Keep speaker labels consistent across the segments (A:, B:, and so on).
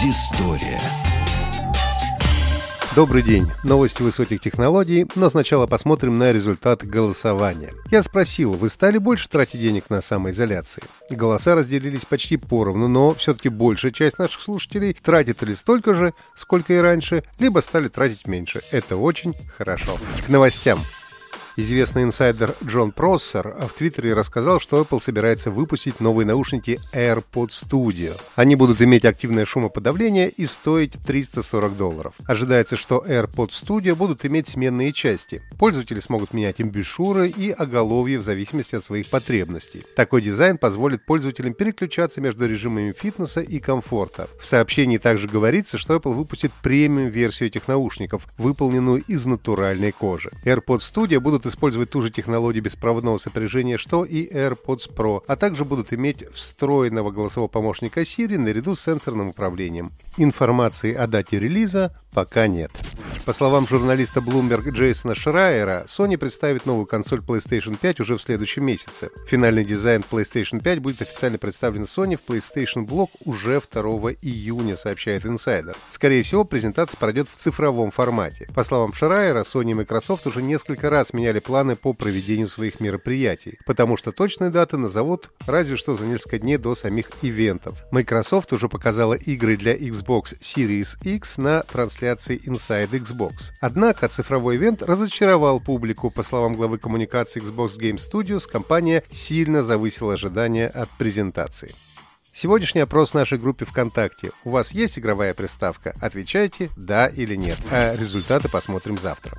A: Транзистория.
B: Добрый день. Новости высоких технологий, но сначала посмотрим на результаты голосования. Я спросил, вы стали больше тратить денег на самоизоляции? Голоса разделились почти поровну, но все-таки большая часть наших слушателей тратит или столько же, сколько и раньше, либо стали тратить меньше. Это очень хорошо. К новостям. Известный инсайдер Джон Проссер в Твиттере рассказал, что Apple собирается выпустить новые наушники AirPods Studio. Они будут иметь активное шумоподавление и стоить 340 долларов. Ожидается, что AirPods Studio будут иметь сменные части. Пользователи смогут менять имбишуры и оголовье в зависимости от своих потребностей. Такой дизайн позволит пользователям переключаться между режимами фитнеса и комфорта. В сообщении также говорится, что Apple выпустит премиум-версию этих наушников, выполненную из натуральной кожи. AirPods Studio будут использовать ту же технологию беспроводного сопряжения, что и AirPods Pro, а также будут иметь встроенного голосового помощника Siri наряду с сенсорным управлением. Информации о дате релиза пока нет. По словам журналиста Bloomberg Джейсона Шрайера, Sony представит новую консоль PlayStation 5 уже в следующем месяце. Финальный дизайн PlayStation 5 будет официально представлен Sony в PlayStation Blog уже 2 июня, сообщает Insider. Скорее всего, презентация пройдет в цифровом формате. По словам Шрайера, Sony и Microsoft уже несколько раз меняли планы по проведению своих мероприятий, потому что точные даты назовут разве что за несколько дней до самих ивентов. Microsoft уже показала игры для Xbox Series X на трансляции Inside Xbox. Однако цифровой ивент разочаровал публику. По словам главы коммуникации Xbox Game Studios, компания сильно завысила ожидания от презентации. Сегодняшний опрос в нашей группе ВКонтакте. У вас есть игровая приставка? Отвечайте «да» или «нет». А результаты посмотрим завтра.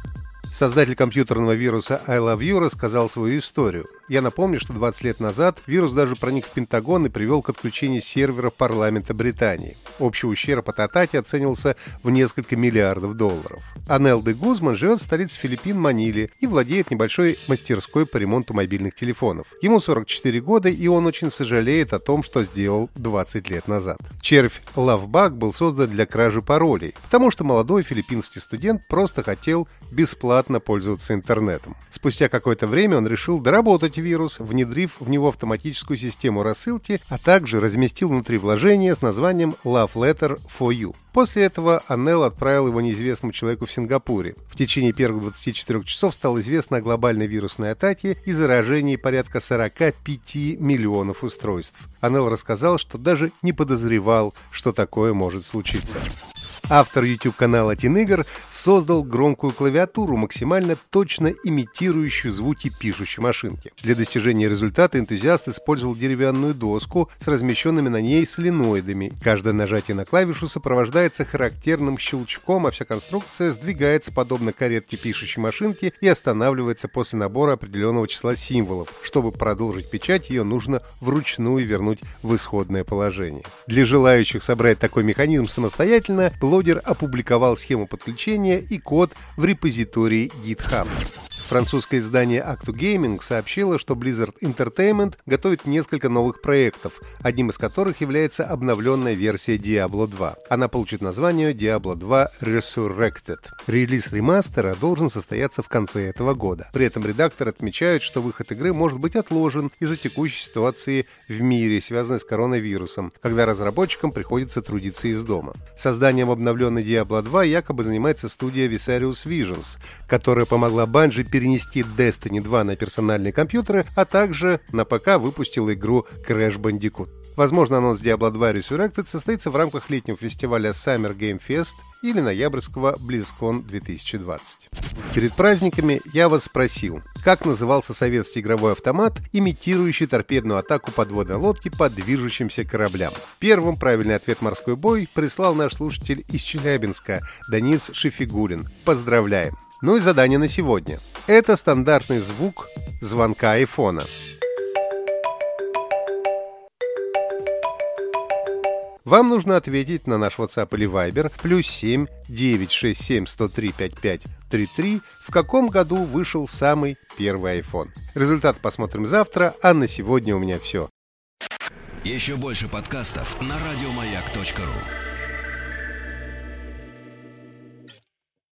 B: Создатель компьютерного вируса I Love You рассказал свою историю. Я напомню, что 20 лет назад вирус даже проник в Пентагон и привел к отключению сервера парламента Британии. Общий ущерб от атаки оценивался в несколько миллиардов долларов. Анел де Гузман живет в столице Филиппин Маниле и владеет небольшой мастерской по ремонту мобильных телефонов. Ему 44 года, и он очень сожалеет о том, что сделал 20 лет назад. Червь Lovebug был создан для кражи паролей, потому что молодой филиппинский студент просто хотел бесплатно бесплатно пользоваться интернетом. Спустя какое-то время он решил доработать вирус, внедрив в него автоматическую систему рассылки, а также разместил внутри вложения с названием Love Letter for You. После этого Аннел отправил его неизвестному человеку в Сингапуре. В течение первых 24 часов стало известно о глобальной вирусной атаке и заражении порядка 45 миллионов устройств. Аннел рассказал, что даже не подозревал, что такое может случиться. Автор YouTube-канала Тинегр создал громкую клавиатуру, максимально точно имитирующую звуки пишущей машинки. Для достижения результата энтузиаст использовал деревянную доску с размещенными на ней соленоидами. Каждое нажатие на клавишу сопровождается характерным щелчком, а вся конструкция сдвигается подобно каретке пишущей машинки и останавливается после набора определенного числа символов. Чтобы продолжить печать, ее нужно вручную вернуть в исходное положение. Для желающих собрать такой механизм самостоятельно, блогер опубликовал схему подключения и код в репозитории GitHub. Французское издание Actu Gaming сообщило, что Blizzard Entertainment готовит несколько новых проектов, одним из которых является обновленная версия Diablo 2. Она получит название Diablo 2 Resurrected. Релиз ремастера должен состояться в конце этого года. При этом редактор отмечает, что выход игры может быть отложен из-за текущей ситуации в мире, связанной с коронавирусом, когда разработчикам приходится трудиться из дома. Созданием обновленной Diablo 2 якобы занимается студия Visarius Visions, которая помогла Bungie перенести Destiny 2 на персональные компьютеры, а также на ПК выпустил игру Crash Bandicoot. Возможно, анонс Diablo 2 Resurrected состоится в рамках летнего фестиваля Summer Game Fest или ноябрьского BlizzCon 2020. Перед праздниками я вас спросил, как назывался советский игровой автомат, имитирующий торпедную атаку подводной лодки по движущимся кораблям. Первым правильный ответ «Морской бой» прислал наш слушатель из Челябинска Данис Шифигулин. Поздравляем! Ну и задание на сегодня. Это стандартный звук звонка айфона. Вам нужно ответить на наш WhatsApp или Viber плюс 7 967 103 55 33, в каком году вышел самый первый iPhone. Результат посмотрим завтра, а на сегодня у меня все.
A: Еще больше подкастов на радиомаяк.ру